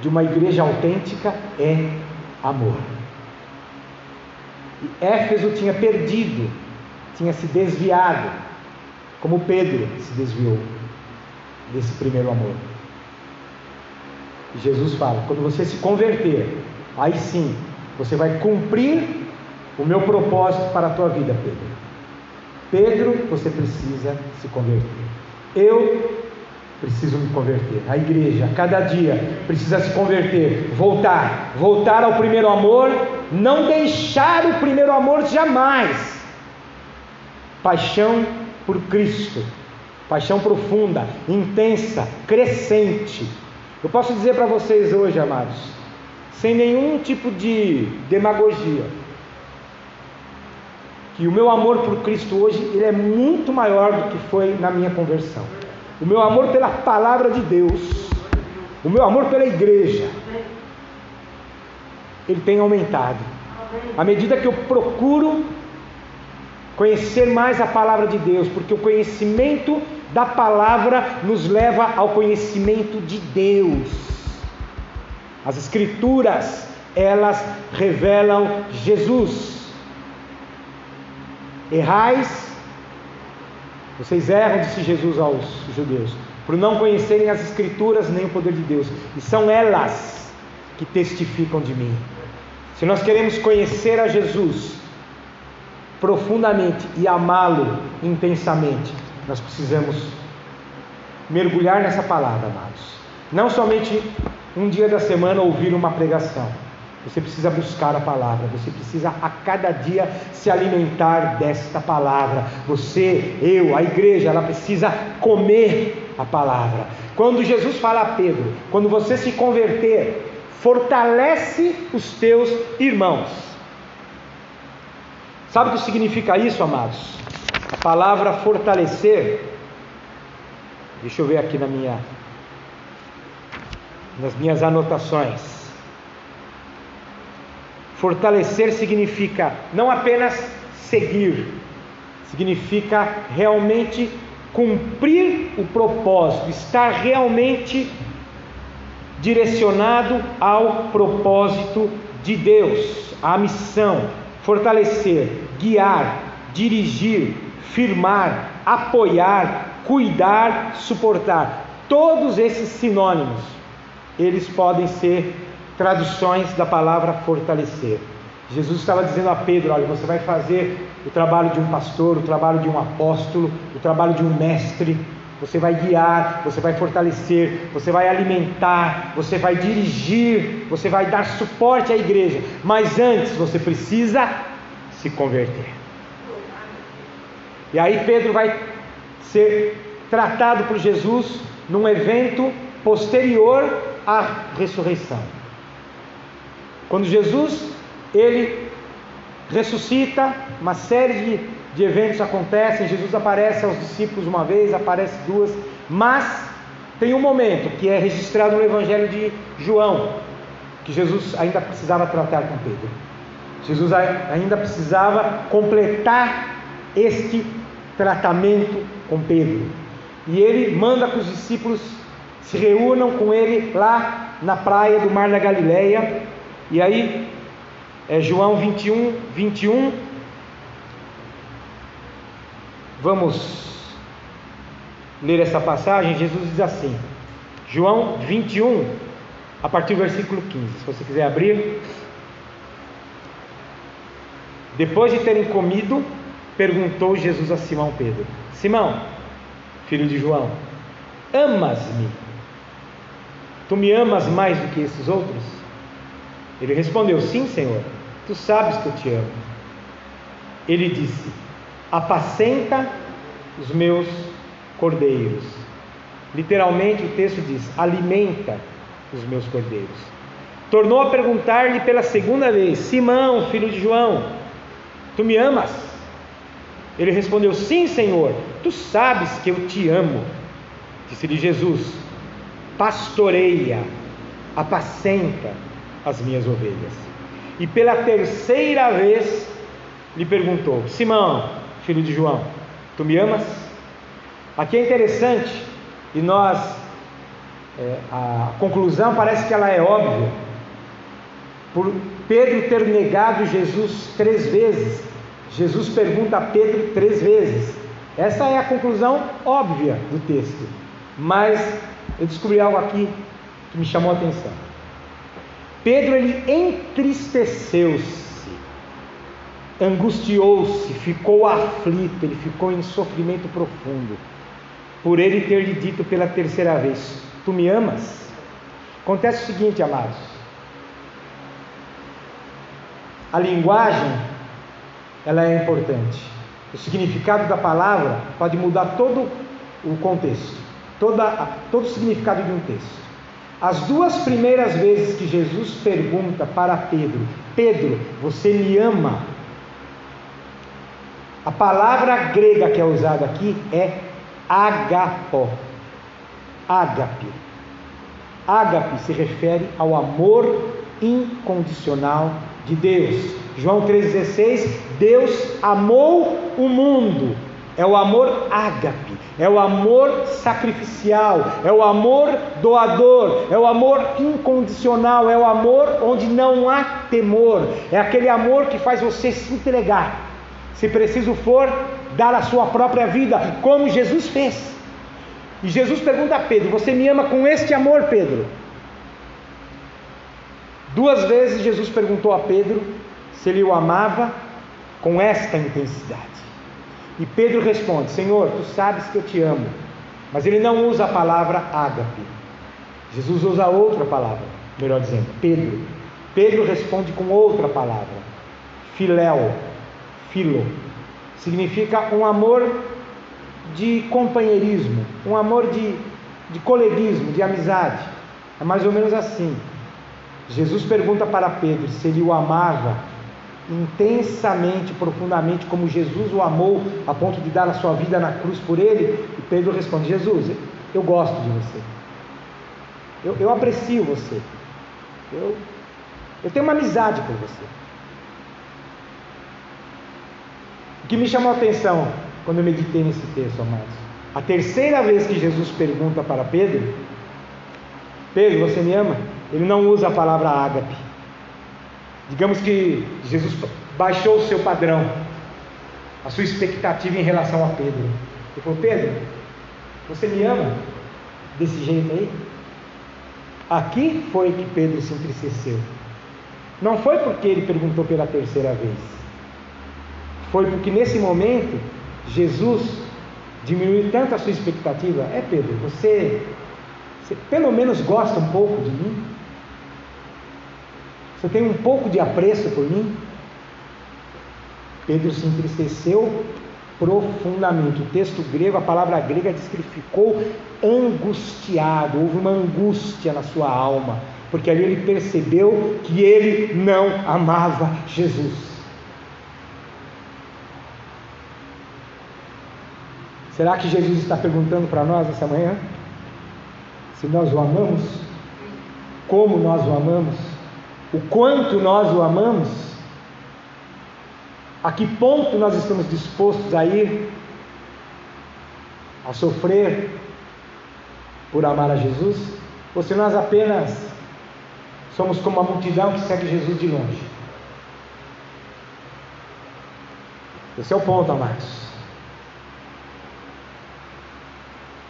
de uma igreja autêntica é amor. E Éfeso tinha perdido, tinha se desviado, como Pedro se desviou desse primeiro amor. Jesus fala: quando você se converter, aí sim você vai cumprir o meu propósito para a tua vida, Pedro. Pedro, você precisa se converter. Eu preciso me converter. A igreja, cada dia, precisa se converter, voltar, voltar ao primeiro amor, não deixar o primeiro amor jamais. Paixão por Cristo, paixão profunda, intensa, crescente. Eu posso dizer para vocês hoje, amados, sem nenhum tipo de demagogia, que o meu amor por Cristo hoje ele é muito maior do que foi na minha conversão o meu amor pela palavra de Deus, o meu amor pela igreja, ele tem aumentado. À medida que eu procuro conhecer mais a palavra de Deus, porque o conhecimento da palavra nos leva ao conhecimento de Deus. As escrituras, elas revelam Jesus. Errais vocês erram, disse Jesus aos judeus, por não conhecerem as Escrituras nem o poder de Deus, e são elas que testificam de mim. Se nós queremos conhecer a Jesus profundamente e amá-lo intensamente, nós precisamos mergulhar nessa palavra, amados. Não somente um dia da semana ouvir uma pregação, você precisa buscar a palavra, você precisa a cada dia se alimentar desta palavra. Você, eu, a igreja, ela precisa comer a palavra. Quando Jesus fala a Pedro, quando você se converter, fortalece os teus irmãos. Sabe o que significa isso, amados? A palavra fortalecer. Deixa eu ver aqui na minha nas minhas anotações. Fortalecer significa não apenas seguir, significa realmente cumprir o propósito, estar realmente direcionado ao propósito de Deus, à missão, fortalecer, guiar, dirigir, firmar, apoiar, cuidar, suportar. Todos esses sinônimos, eles podem ser traduções da palavra fortalecer. Jesus estava dizendo a Pedro: olha, você vai fazer o trabalho de um pastor, o trabalho de um apóstolo, o trabalho de um mestre. Você vai guiar, você vai fortalecer, você vai alimentar, você vai dirigir, você vai dar suporte à igreja. Mas antes você precisa se converter. E aí Pedro vai ser tratado por Jesus num evento posterior à ressurreição. Quando Jesus ele ressuscita, uma série de, de eventos acontecem, Jesus aparece aos discípulos uma vez, aparece duas, mas tem um momento que é registrado no Evangelho de João, que Jesus ainda precisava tratar com Pedro. Jesus ainda precisava completar este tratamento com Pedro. E ele manda que os discípulos se reúnam com ele lá na praia do Mar da Galileia. E aí é João 21, 21. Vamos ler essa passagem. Jesus diz assim, João 21, a partir do versículo 15. Se você quiser abrir. Depois de terem comido, perguntou Jesus a Simão Pedro: Simão, filho de João, amas-me? Tu me amas mais do que esses outros? Ele respondeu: Sim, Senhor, tu sabes que eu te amo. Ele disse: Apacenta os meus cordeiros. Literalmente o texto diz: Alimenta os meus cordeiros. Tornou a perguntar-lhe pela segunda vez: Simão, filho de João, tu me amas? Ele respondeu: Sim, Senhor, tu sabes que eu te amo. Disse-lhe Jesus: Pastoreia, apacenta as minhas ovelhas. E pela terceira vez lhe perguntou: Simão, filho de João, tu me amas? Aqui é interessante e nós, é, a conclusão parece que ela é óbvia. Por Pedro ter negado Jesus três vezes, Jesus pergunta a Pedro três vezes. Essa é a conclusão óbvia do texto. Mas eu descobri algo aqui que me chamou a atenção. Pedro ele entristeceu-se, angustiou-se, ficou aflito, ele ficou em sofrimento profundo, por ele ter lhe dito pela terceira vez: Tu me amas? Acontece o seguinte, amados: a linguagem ela é importante. O significado da palavra pode mudar todo o contexto, toda, todo o significado de um texto. As duas primeiras vezes que Jesus pergunta para Pedro: Pedro, você me ama? A palavra grega que é usada aqui é agapó. Ágape. Ágape se refere ao amor incondicional de Deus. João 3,16: Deus amou o mundo. É o amor ágape, é o amor sacrificial, é o amor doador, é o amor incondicional, é o amor onde não há temor, é aquele amor que faz você se entregar, se preciso for, dar a sua própria vida, como Jesus fez. E Jesus pergunta a Pedro: Você me ama com este amor, Pedro? Duas vezes Jesus perguntou a Pedro se ele o amava com esta intensidade. E Pedro responde: Senhor, tu sabes que eu te amo. Mas ele não usa a palavra ágape. Jesus usa outra palavra, melhor dizendo, Pedro. Pedro responde com outra palavra, filéu, filo. Significa um amor de companheirismo, um amor de, de coleguismo, de amizade. É mais ou menos assim. Jesus pergunta para Pedro se ele o amava intensamente, profundamente, como Jesus o amou, a ponto de dar a sua vida na cruz por ele. E Pedro responde: Jesus, eu gosto de você. Eu, eu aprecio você. Eu, eu tenho uma amizade por você. O que me chamou a atenção quando eu meditei nesse texto, amados? A terceira vez que Jesus pergunta para Pedro: Pedro, você me ama? Ele não usa a palavra ágape. Digamos que Jesus baixou o seu padrão, a sua expectativa em relação a Pedro. Ele falou: Pedro, você me ama desse jeito aí? Aqui foi que Pedro se entristeceu. Não foi porque ele perguntou pela terceira vez. Foi porque nesse momento Jesus diminuiu tanto a sua expectativa. É Pedro, você, você pelo menos gosta um pouco de mim? Você tem um pouco de apreço por mim? Pedro se entristeceu profundamente. O texto grego, a palavra grega diz que ele ficou angustiado, houve uma angústia na sua alma, porque ali ele percebeu que ele não amava Jesus. Será que Jesus está perguntando para nós essa manhã? Se nós o amamos? Como nós o amamos? O quanto nós o amamos? A que ponto nós estamos dispostos a ir a sofrer por amar a Jesus? Ou se nós apenas somos como a multidão que segue Jesus de longe? Esse é o ponto, amados.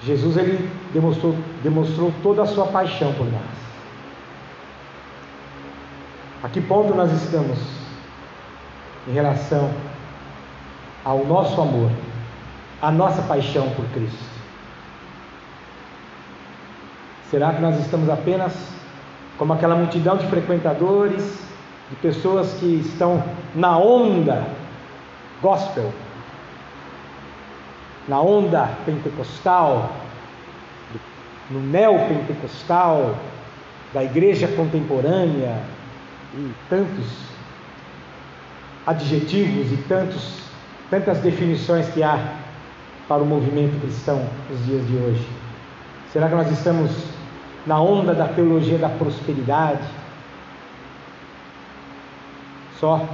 Jesus ele demonstrou, demonstrou toda a sua paixão por nós. A que ponto nós estamos em relação ao nosso amor, à nossa paixão por Cristo? Será que nós estamos apenas como aquela multidão de frequentadores, de pessoas que estão na onda gospel, na onda pentecostal, no neopentecostal, da igreja contemporânea e tantos adjetivos e tantos, tantas definições que há para o movimento cristão nos dias de hoje? Será que nós estamos na onda da teologia da prosperidade? Só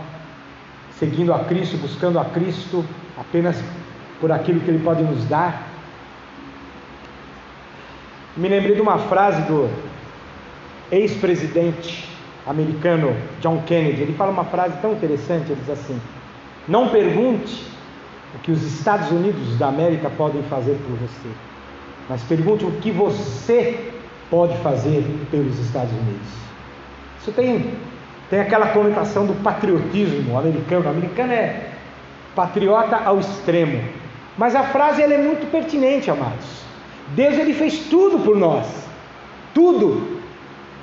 seguindo a Cristo, buscando a Cristo apenas por aquilo que Ele pode nos dar? Me lembrei de uma frase do ex-presidente americano John Kennedy. Ele fala uma frase tão interessante: ele diz assim: Não pergunte o que os Estados Unidos da América podem fazer por você, mas pergunte o que você pode fazer pelos Estados Unidos. Isso tem, tem aquela conotação do patriotismo americano. O americano é patriota ao extremo. Mas a frase ela é muito pertinente, amados. Deus ele fez tudo por nós. Tudo.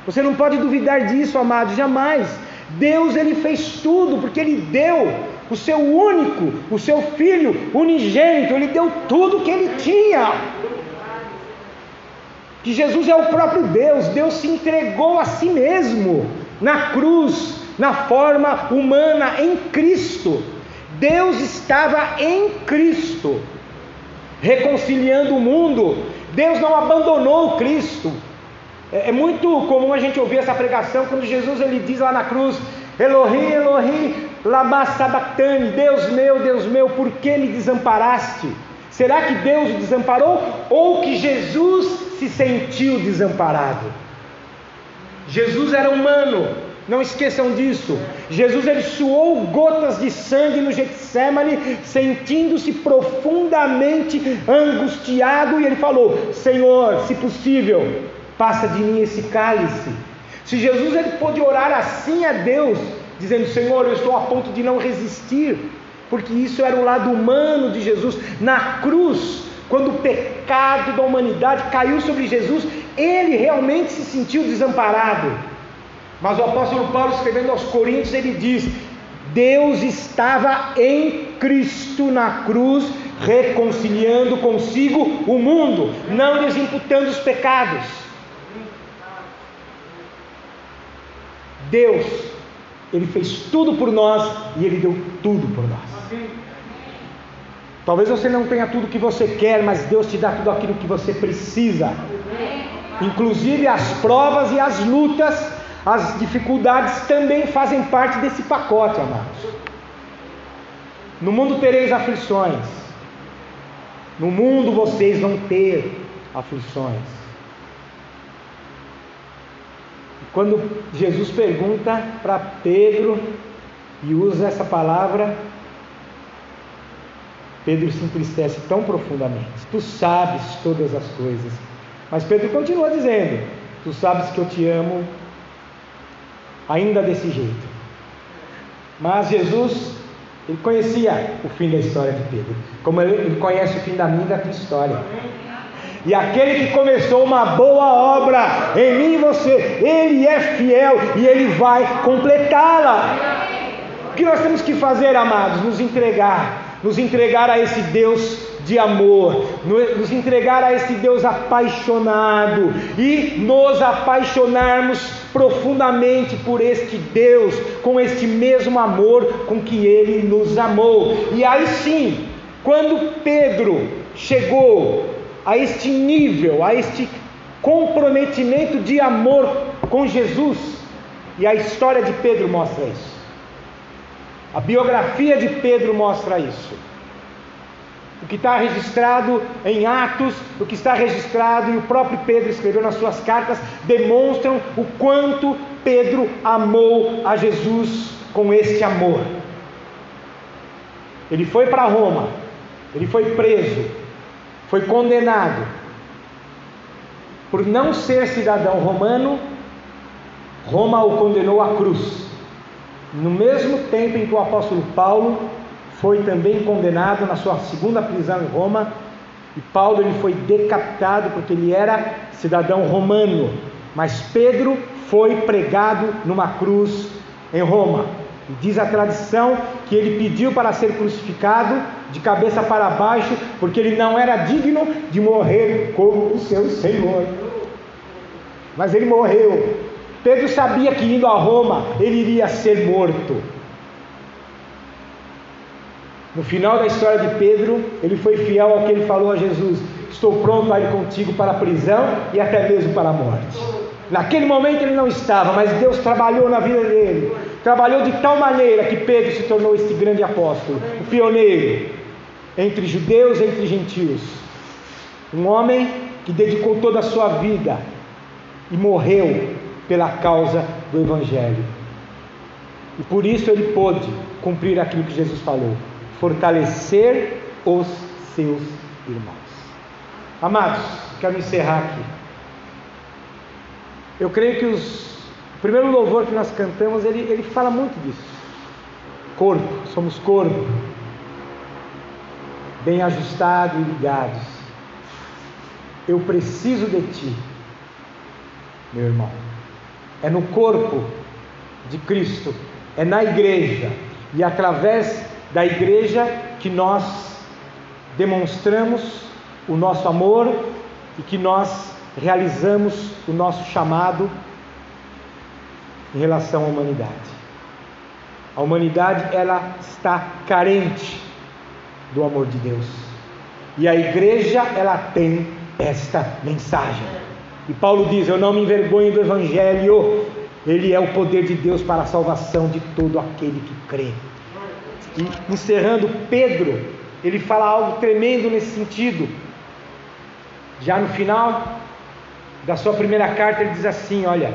Você não pode duvidar disso, amados, jamais. Deus ele fez tudo porque ele deu o seu único, o seu filho unigênito, ele deu tudo que ele tinha. Que Jesus é o próprio Deus, Deus se entregou a si mesmo na cruz, na forma humana em Cristo. Deus estava em Cristo, reconciliando o mundo. Deus não abandonou Cristo. É, é, muito comum a gente ouvir essa pregação quando Jesus ele diz lá na cruz: Elohim, Elohim, lama sabachthani, Deus meu, Deus meu, por que me desamparaste? Será que Deus o desamparou ou que Jesus se sentiu desamparado? Jesus era humano, não esqueçam disso. Jesus ele suou gotas de sangue no Getsemane, sentindo-se profundamente angustiado, e ele falou: Senhor, se possível, passa de mim esse cálice. Se Jesus ele pôde orar assim a Deus, dizendo: Senhor, eu estou a ponto de não resistir, porque isso era o lado humano de Jesus na cruz. Quando o pecado da humanidade caiu sobre Jesus, ele realmente se sentiu desamparado. Mas o apóstolo Paulo, escrevendo aos Coríntios, ele diz: Deus estava em Cristo na cruz, reconciliando consigo o mundo, não lhes imputando os pecados. Deus, Ele fez tudo por nós e Ele deu tudo por nós. Talvez você não tenha tudo que você quer, mas Deus te dá tudo aquilo que você precisa, inclusive as provas e as lutas as dificuldades também fazem parte desse pacote, amados. No mundo tereis aflições. No mundo vocês vão ter aflições. Quando Jesus pergunta para Pedro e usa essa palavra, Pedro se entristece tão profundamente. Tu sabes todas as coisas. Mas Pedro continua dizendo: Tu sabes que eu te amo ainda desse jeito. Mas Jesus, ele conhecia o fim da história de Pedro, como ele conhece o fim da minha da tua história. E aquele que começou uma boa obra em mim e você, ele é fiel e ele vai completá-la. O que nós temos que fazer, amados? Nos entregar, nos entregar a esse Deus de amor, nos entregar a esse Deus apaixonado e nos apaixonarmos profundamente por este Deus, com este mesmo amor com que ele nos amou. E aí sim, quando Pedro chegou a este nível, a este comprometimento de amor com Jesus. E a história de Pedro mostra isso. A biografia de Pedro mostra isso. O que está registrado em Atos, o que está registrado e o próprio Pedro escreveu nas suas cartas, demonstram o quanto Pedro amou a Jesus com este amor. Ele foi para Roma, ele foi preso, foi condenado por não ser cidadão romano, Roma o condenou à cruz. No mesmo tempo em que o apóstolo Paulo foi também condenado na sua segunda prisão em Roma, e Paulo ele foi decapitado porque ele era cidadão romano, mas Pedro foi pregado numa cruz em Roma. E diz a tradição que ele pediu para ser crucificado de cabeça para baixo, porque ele não era digno de morrer como o seu Senhor. Mas ele morreu. Pedro sabia que indo a Roma ele iria ser morto. No final da história de Pedro, ele foi fiel ao que ele falou a Jesus: Estou pronto a ir contigo para a prisão e até mesmo para a morte. Naquele momento ele não estava, mas Deus trabalhou na vida dele. Trabalhou de tal maneira que Pedro se tornou este grande apóstolo, o pioneiro entre judeus e entre gentios. Um homem que dedicou toda a sua vida e morreu pela causa do Evangelho. E por isso ele pôde cumprir aquilo que Jesus falou: fortalecer os seus irmãos. Amados, quero encerrar aqui. Eu creio que os, o primeiro louvor que nós cantamos, ele, ele fala muito disso. Corpo, somos corpo, bem ajustado e ligados. Eu preciso de ti, meu irmão. É no corpo de Cristo, é na igreja, e através da igreja que nós demonstramos o nosso amor e que nós realizamos o nosso chamado em relação à humanidade. A humanidade ela está carente do amor de Deus. E a igreja ela tem esta mensagem. E Paulo diz: "Eu não me envergonho do evangelho, ele é o poder de Deus para a salvação de todo aquele que crê." E encerrando Pedro, ele fala algo tremendo nesse sentido. Já no final, da sua primeira carta, ele diz assim: Olha,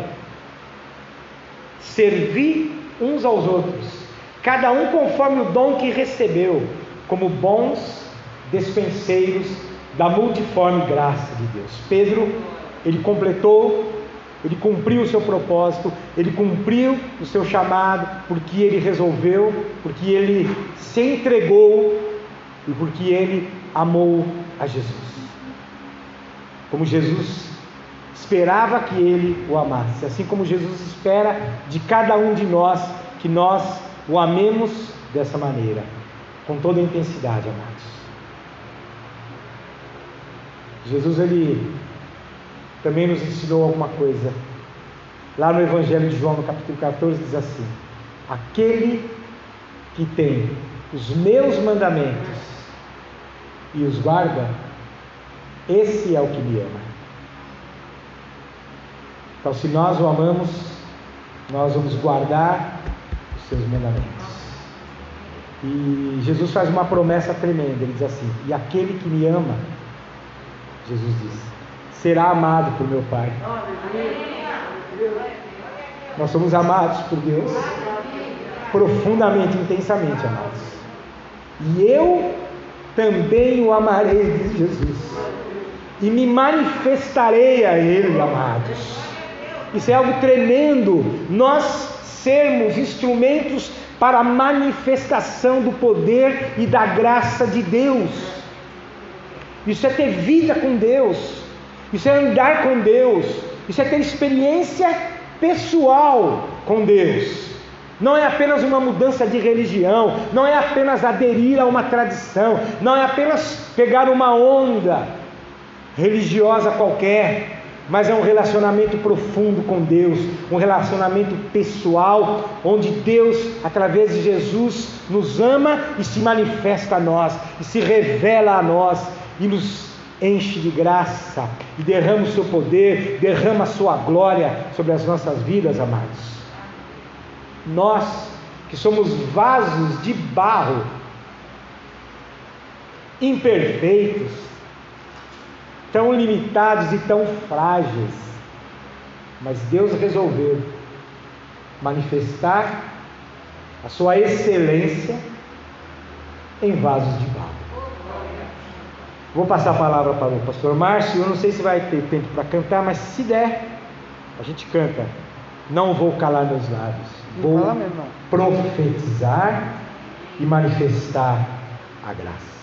servi uns aos outros, cada um conforme o dom que recebeu, como bons despenseiros da multiforme graça de Deus. Pedro, ele completou, ele cumpriu o seu propósito, ele cumpriu o seu chamado, porque ele resolveu, porque ele se entregou e porque ele amou a Jesus. Como Jesus esperava que ele o amasse, assim como Jesus espera de cada um de nós que nós o amemos dessa maneira, com toda a intensidade, amados. Jesus ele também nos ensinou alguma coisa. Lá no Evangelho de João, no capítulo 14, diz assim: Aquele que tem os meus mandamentos e os guarda, esse é o que me ama. Então, se nós o amamos, nós vamos guardar os seus mandamentos. E Jesus faz uma promessa tremenda. Ele diz assim: E aquele que me ama, Jesus diz, será amado por meu Pai. Nós somos amados por Deus profundamente, intensamente amados. E eu também o amarei, diz Jesus, e me manifestarei a Ele, amados. Isso é algo tremendo, nós sermos instrumentos para a manifestação do poder e da graça de Deus. Isso é ter vida com Deus, isso é andar com Deus, isso é ter experiência pessoal com Deus. Não é apenas uma mudança de religião, não é apenas aderir a uma tradição, não é apenas pegar uma onda religiosa qualquer, mas é um relacionamento profundo com Deus, um relacionamento pessoal, onde Deus, através de Jesus, nos ama e se manifesta a nós, e se revela a nós, e nos enche de graça, e derrama o seu poder, derrama a sua glória sobre as nossas vidas, amados. Nós, que somos vasos de barro, imperfeitos, tão limitados e tão frágeis, mas Deus resolveu manifestar a sua excelência em vasos de barro. Vou passar a palavra para o pastor Márcio. Eu não sei se vai ter tempo para cantar, mas se der, a gente canta. Não vou calar meus lábios. Vou profetizar e manifestar a graça.